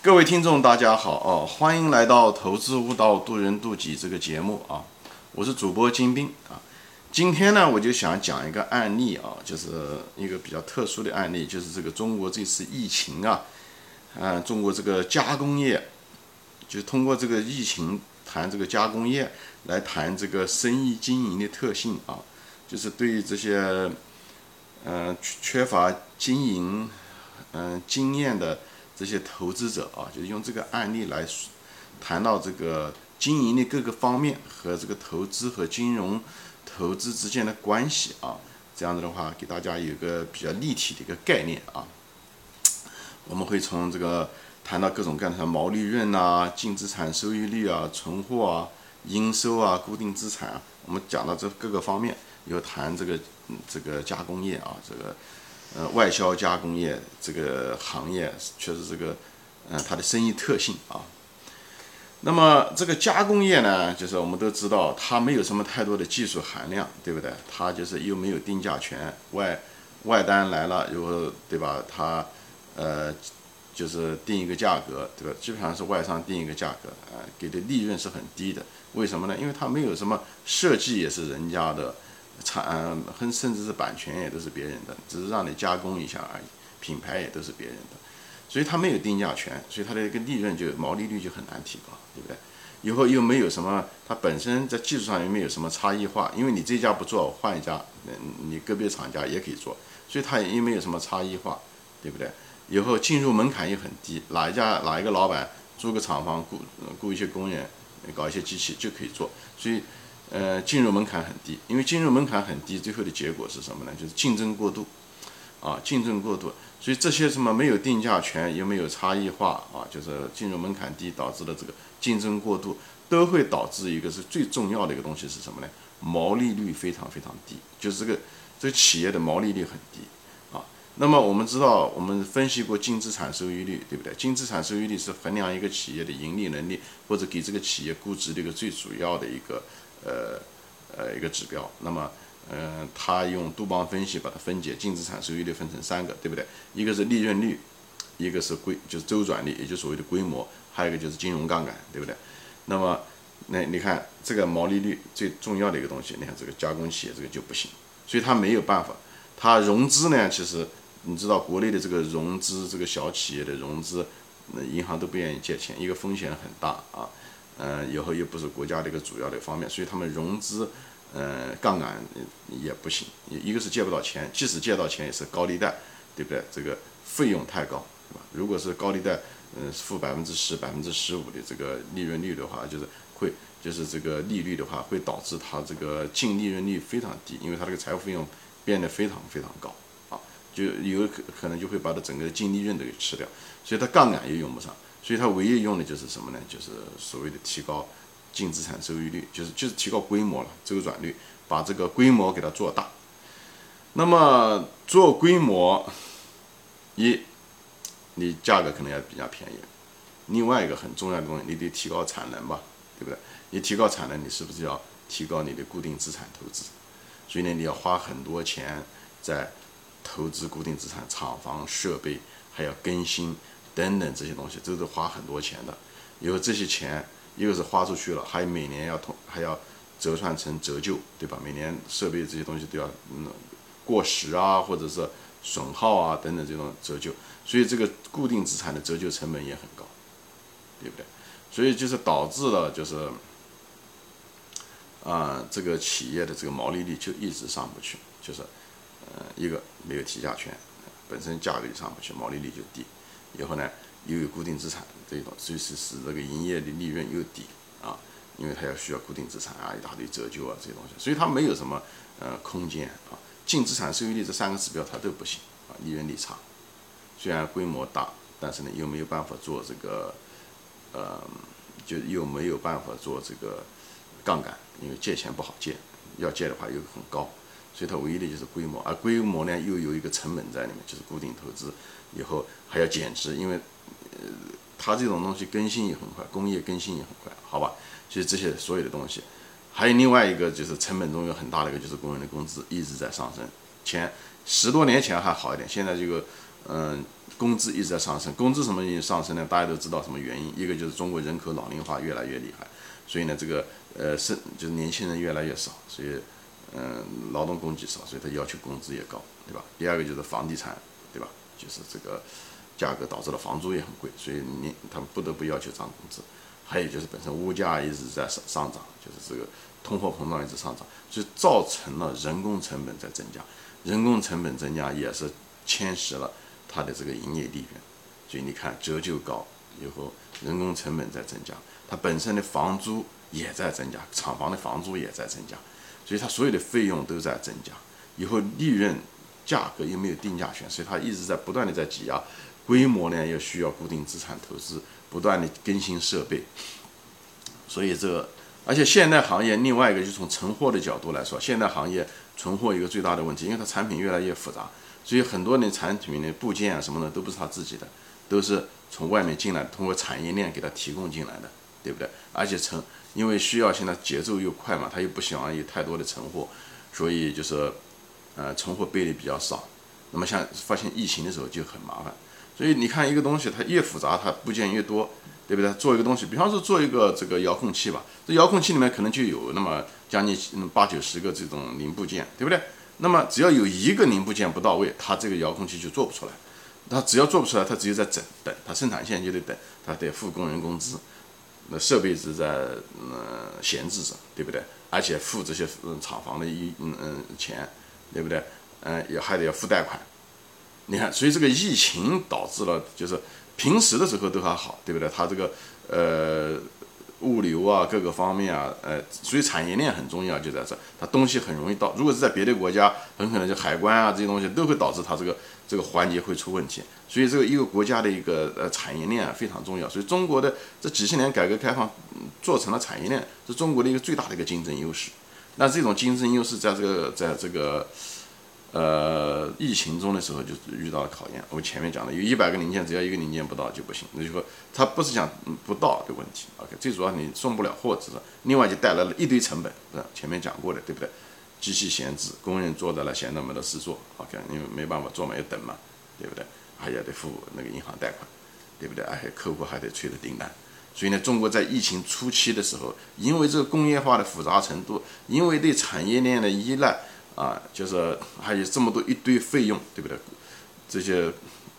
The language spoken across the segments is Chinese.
各位听众，大家好哦，欢迎来到《投资悟道，渡人渡己》这个节目啊，我是主播金兵啊。今天呢，我就想讲一个案例啊，就是一个比较特殊的案例，就是这个中国这次疫情啊，嗯，中国这个加工业，就通过这个疫情谈这个加工业，来谈这个生意经营的特性啊，就是对于这些嗯缺乏经营嗯经验的。这些投资者啊，就是用这个案例来谈到这个经营的各个方面和这个投资和金融投资之间的关系啊，这样子的话，给大家有个比较立体的一个概念啊。我们会从这个谈到各种各样的毛利润啊、净资产收益率啊、存货啊、应收啊、固定资产啊，我们讲到这各个方面，有谈这个这个加工业啊，这个。呃，外销加工业这个行业确实这个，嗯，它的生意特性啊。那么这个加工业呢，就是我们都知道，它没有什么太多的技术含量，对不对？它就是又没有定价权，外外单来了，然后对吧？它呃，就是定一个价格，对吧？基本上是外商定一个价格，啊，给的利润是很低的。为什么呢？因为它没有什么设计，也是人家的。产很甚至是版权也都是别人的，只是让你加工一下而已，品牌也都是别人的，所以它没有定价权，所以它的一个利润就毛利率就很难提高，对不对？以后又没有什么，它本身在技术上又没有什么差异化，因为你这家不做，换一家，你个别厂家也可以做，所以它又没有什么差异化，对不对？以后进入门槛又很低，哪一家哪一个老板租个厂房雇雇一些工人，搞一些机器就可以做，所以。呃，进入门槛很低，因为进入门槛很低，最后的结果是什么呢？就是竞争过度，啊，竞争过度，所以这些什么没有定价权，又没有差异化，啊，就是进入门槛低导致的这个竞争过度，都会导致一个是最重要的一个东西是什么呢？毛利率非常非常低，就是这个这个企业的毛利率很低，啊，那么我们知道，我们分析过净资产收益率，对不对？净资产收益率是衡量一个企业的盈利能力或者给这个企业估值的一个最主要的一个。呃呃，一个指标，那么，嗯，他用杜邦分析把它分解，净资产收益率分成三个，对不对？一个是利润率，一个是规，就是周转率，也就是所谓的规模，还有一个就是金融杠杆，对不对？那么，那你看这个毛利率最重要的一个东西，你看这个加工企业这个就不行，所以它没有办法，它融资呢，其实你知道国内的这个融资，这个小企业的融资，那银行都不愿意借钱，一个风险很大啊。嗯，以后又不是国家的一个主要的方面，所以他们融资，呃，杠杆也不行。一个是借不到钱，即使借到钱也是高利贷，对不对？这个费用太高，对吧？如果是高利贷，嗯，付百分之十、百分之十五的这个利润率的话，就是会，就是这个利率的话，会导致它这个净利润率非常低，因为它这个财务费用变得非常非常高，啊，就有可可能就会把它整个净利润都给吃掉，所以它杠杆也用不上。所以它唯一用的就是什么呢？就是所谓的提高净资产收益率，就是就是提高规模了，周转率，把这个规模给它做大。那么做规模，一，你价格可能要比较便宜。另外一个很重要的东西，你得提高产能吧，对不对？你提高产能，你是不是要提高你的固定资产投资？所以呢，你要花很多钱在投资固定资产、厂房、设备，还要更新。等等这些东西都是花很多钱的，因为这些钱一个是花出去了，还每年要通还要折算成折旧，对吧？每年设备这些东西都要嗯过时啊，或者是损耗啊等等这种折旧，所以这个固定资产的折旧成本也很高，对不对？所以就是导致了就是啊这个企业的这个毛利率就一直上不去，就是呃一个没有提价权，本身价格就上不去，毛利率就低。以后呢，又有固定资产这种，所以是使这个营业的利润又低啊，因为它要需要固定资产啊，一大堆折旧啊这些东西，所以它没有什么呃空间啊。净资产收益率这三个指标它都不行啊，利润率差，虽然规模大，但是呢又没有办法做这个呃，就又没有办法做这个杠杆，因为借钱不好借，要借的话又很高。所以它唯一的就是规模，而规模呢又有一个成本在里面，就是固定投资，以后还要减值，因为呃它这种东西更新也很快，工业更新也很快，好吧？其实这些所有的东西，还有另外一个就是成本中有很大的一个就是工人的工资一直在上升，前十多年前还好一点，现在这个嗯，工资一直在上升。工资什么原因上升呢？大家都知道什么原因？一个就是中国人口老龄化越来越厉害，所以呢，这个呃是就是年轻人越来越少，所以嗯劳动供给少，所以他要求工资也高，对吧？第二个就是房地产，就是这个价格导致了房租也很贵，所以你他们不得不要求涨工资。还有就是本身物价一直在上上涨，就是这个通货膨胀一直上涨，就造成了人工成本在增加，人工成本增加也是侵蚀了它的这个营业利润，所以你看折旧高以后，人工成本在增加，它本身的房租也在增加，厂房的房租也在增加，所以它所有的费用都在增加，以后利润价格又没有定价权，所以它一直在不断的在挤压，规模呢又需要固定资产投资。不断的更新设备，所以这个，而且现代行业另外一个就从存货的角度来说，现代行业存货一个最大的问题，因为它产品越来越复杂，所以很多的产品的部件啊什么的都不是他自己的，都是从外面进来，通过产业链给他提供进来的，对不对？而且存，因为需要现在节奏又快嘛，他又不喜欢有太多的存货，所以就是，呃，存货备的比较少。那么像发现疫情的时候就很麻烦。所以你看一个东西，它越复杂，它部件越多，对不对？做一个东西，比方说做一个这个遥控器吧，这遥控器里面可能就有那么将近八九十个这种零部件，对不对？那么只要有一个零部件不到位，它这个遥控器就做不出来。它只要做不出来，它只有在等等，它生产线就得等，它得付工人工资，那设备是在呃闲置着，对不对？而且付这些嗯厂房的一嗯嗯钱，对不对？嗯，也还得要付贷款。你看，所以这个疫情导致了，就是平时的时候都还好，对不对？它这个呃物流啊，各个方面啊，呃，所以产业链很重要，就在这，它东西很容易到。如果是在别的国家，很可能就海关啊这些东西都会导致它这个这个环节会出问题。所以这个一个国家的一个呃产业链啊非常重要。所以中国的这几十年改革开放做成了产业链，是中国的一个最大的一个竞争优势。那这种竞争优势在这个在这个。呃，疫情中的时候就遇到了考验。我前面讲的，有一百个零件，只要一个零件不到就不行。那就说，它不是讲不到的问题，OK，最主要你送不了货，只是另外就带来了一堆成本，是前面讲过的，对不对？机器闲置，工人坐在那闲着没得事做，OK，因为没办法做嘛，要等嘛，对不对？还要得付那个银行贷款，对不对？而且客户还得催着订单。所以呢，中国在疫情初期的时候，因为这个工业化的复杂程度，因为对产业链的依赖。啊，就是还有这么多一堆费用，对不对？这些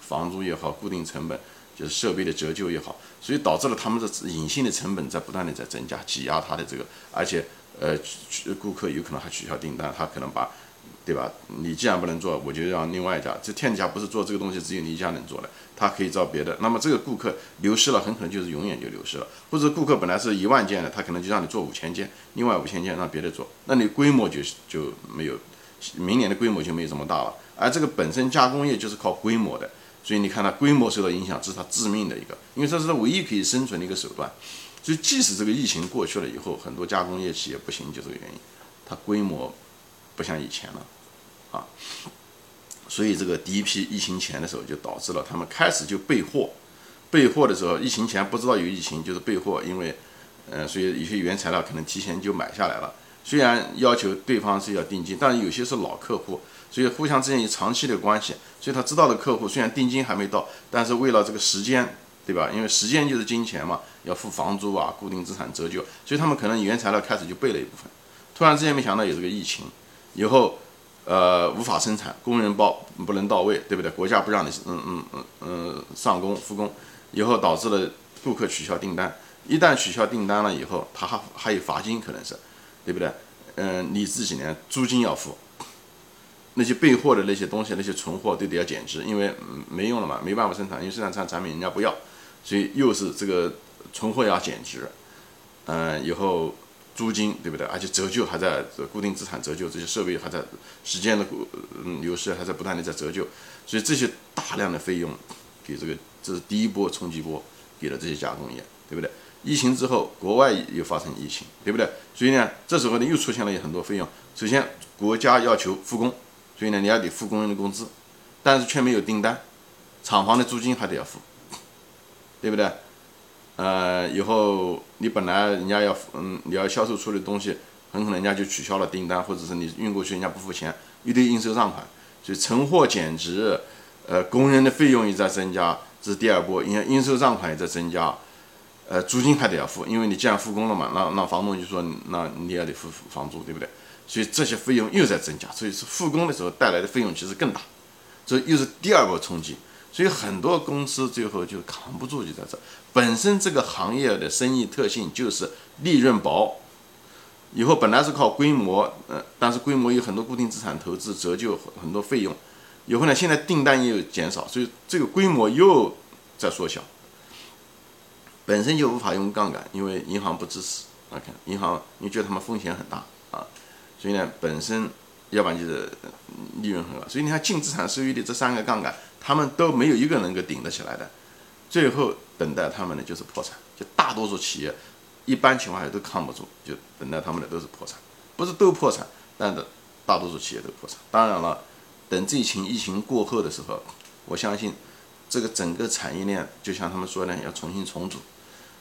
房租也好，固定成本就是设备的折旧也好，所以导致了他们的隐性的成本在不断的在增加，挤压他的这个，而且呃，顾客有可能还取消订单，他可能把，对吧？你既然不能做，我就让另外一家。这天底下不是做这个东西只有你一家能做的，他可以招别的。那么这个顾客流失了，很可能就是永远就流失了。或者顾客本来是一万件的，他可能就让你做五千件，另外五千件让别的做，那你规模就就没有。明年的规模就没有这么大了，而这个本身加工业就是靠规模的，所以你看它规模受到影响，这是它致命的一个，因为这是它唯一可以生存的一个手段。所以即使这个疫情过去了以后，很多加工业企业不行，就这个原因，它规模不像以前了啊。所以这个第一批疫情前的时候，就导致了他们开始就备货，备货的时候，疫情前不知道有疫情，就是备货，因为，呃，所以有些原材料可能提前就买下来了。虽然要求对方是要定金，但有些是老客户，所以互相之间有长期的关系，所以他知道的客户虽然定金还没到，但是为了这个时间，对吧？因为时间就是金钱嘛，要付房租啊、固定资产折旧，所以他们可能原材料开始就备了一部分。突然之间没想到有这个疫情，以后，呃，无法生产，工人包不能到位，对不对？国家不让你嗯嗯嗯嗯上工复工，以后导致了顾客取消订单。一旦取消订单了以后，他还还有罚金，可能是。对不对？嗯，你自己呢，租金要付，那些备货的那些东西，那些存货都得要减值，因为没用了嘛，没办法生产，因为生产产产品人家不要，所以又是这个存货要减值，嗯，以后租金对不对？而且折旧还在固定资产折旧，这些设备还在时间的流失还在不断的在折旧，所以这些大量的费用给这个这是第一波冲击波给了这些加工业，对不对？疫情之后，国外又发生疫情，对不对？所以呢，这时候呢又出现了很多费用。首先，国家要求复工，所以呢你要得付工人的工资，但是却没有订单，厂房的租金还得要付，对不对？呃，以后你本来人家要嗯你要销售出的东西，很可能人家就取消了订单，或者是你运过去人家不付钱，一堆应收账款，所以存货减值，呃，工人的费用也在增加，这是第二波。你看应收账款也在增加，呃，租金还得要付，因为你既然复工了嘛，那那房东就说，那你也得付房租，对不对？所以这些费用又在增加，所以是复工的时候带来的费用其实更大，这又是第二波冲击。所以很多公司最后就扛不住，就在这。本身这个行业的生意特性就是利润薄，以后本来是靠规模，呃，但是规模有很多固定资产投资折旧很多费用，以后呢现在订单又减少，所以这个规模又在缩小。本身就无法用杠杆，因为银行不支持。OK，银行你觉得他们风险很大啊，所以呢本身要不然就是利润很高，所以你看净资产收益率这三个杠杆。他们都没有一个能够顶得起来的，最后等待他们的就是破产。就大多数企业，一般情况下都扛不住，就等待他们的都是破产，不是都破产，但是大多数企业都破产。当然了，等这一情疫情过后的时候，我相信这个整个产业链就像他们说的要重新重组，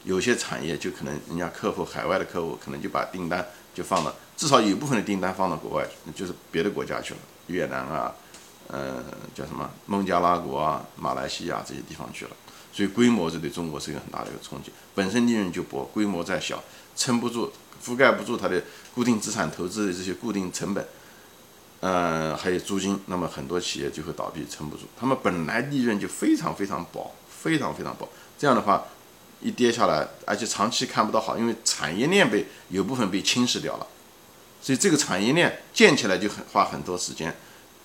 有些产业就可能人家客户海外的客户可能就把订单就放到，至少有一部分的订单放到国外，就是别的国家去了，越南啊。呃，叫什么孟加拉国啊、马来西亚这些地方去了，所以规模是对中国是一个很大的一个冲击。本身利润就薄，规模再小，撑不住，覆盖不住它的固定资产投资的这些固定成本，呃，还有租金，那么很多企业就会倒闭，撑不住。他们本来利润就非常非常薄，非常非常薄，这样的话一跌下来，而且长期看不到好，因为产业链被有部分被侵蚀掉了，所以这个产业链建起来就很花很多时间。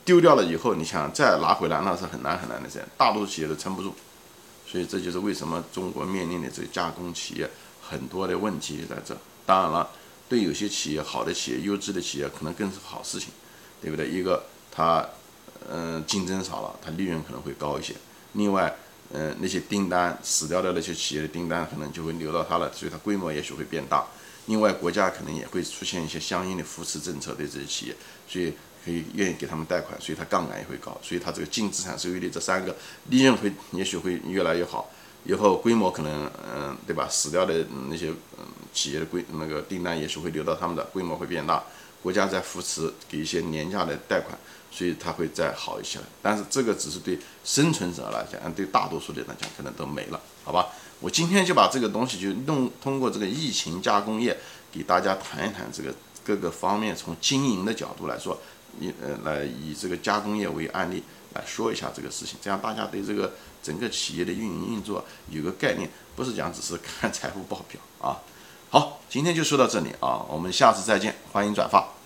丢掉了以后，你想再拿回来，那是很难很难的事，大多数企业都撑不住，所以这就是为什么中国面临的这个加工企业很多的问题在这。当然了，对有些企业好的企业、优质的企业可能更是好事情，对不对？一个它，嗯，竞争少了，它利润可能会高一些。另外，嗯，那些订单死掉的那些企业的订单可能就会流到它了，所以它规模也许会变大。另外，国家可能也会出现一些相应的扶持政策对这些企业，所以。可以愿意给他们贷款，所以它杠杆也会高，所以它这个净资产收益率这三个利润会也许会越来越好，以后规模可能嗯对吧？死掉的那些嗯企业的规那个订单也许会流到他们的规模会变大，国家在扶持给一些廉价的贷款，所以它会再好一些了。但是这个只是对生存者来讲，对大多数的人来讲可能都没了，好吧？我今天就把这个东西就弄通过这个疫情加工业给大家谈一谈这个各个方面从经营的角度来说。以呃来以这个加工业为案例来说一下这个事情，这样大家对这个整个企业的运营运作有个概念，不是讲只是看财务报表啊。好，今天就说到这里啊，我们下次再见，欢迎转发。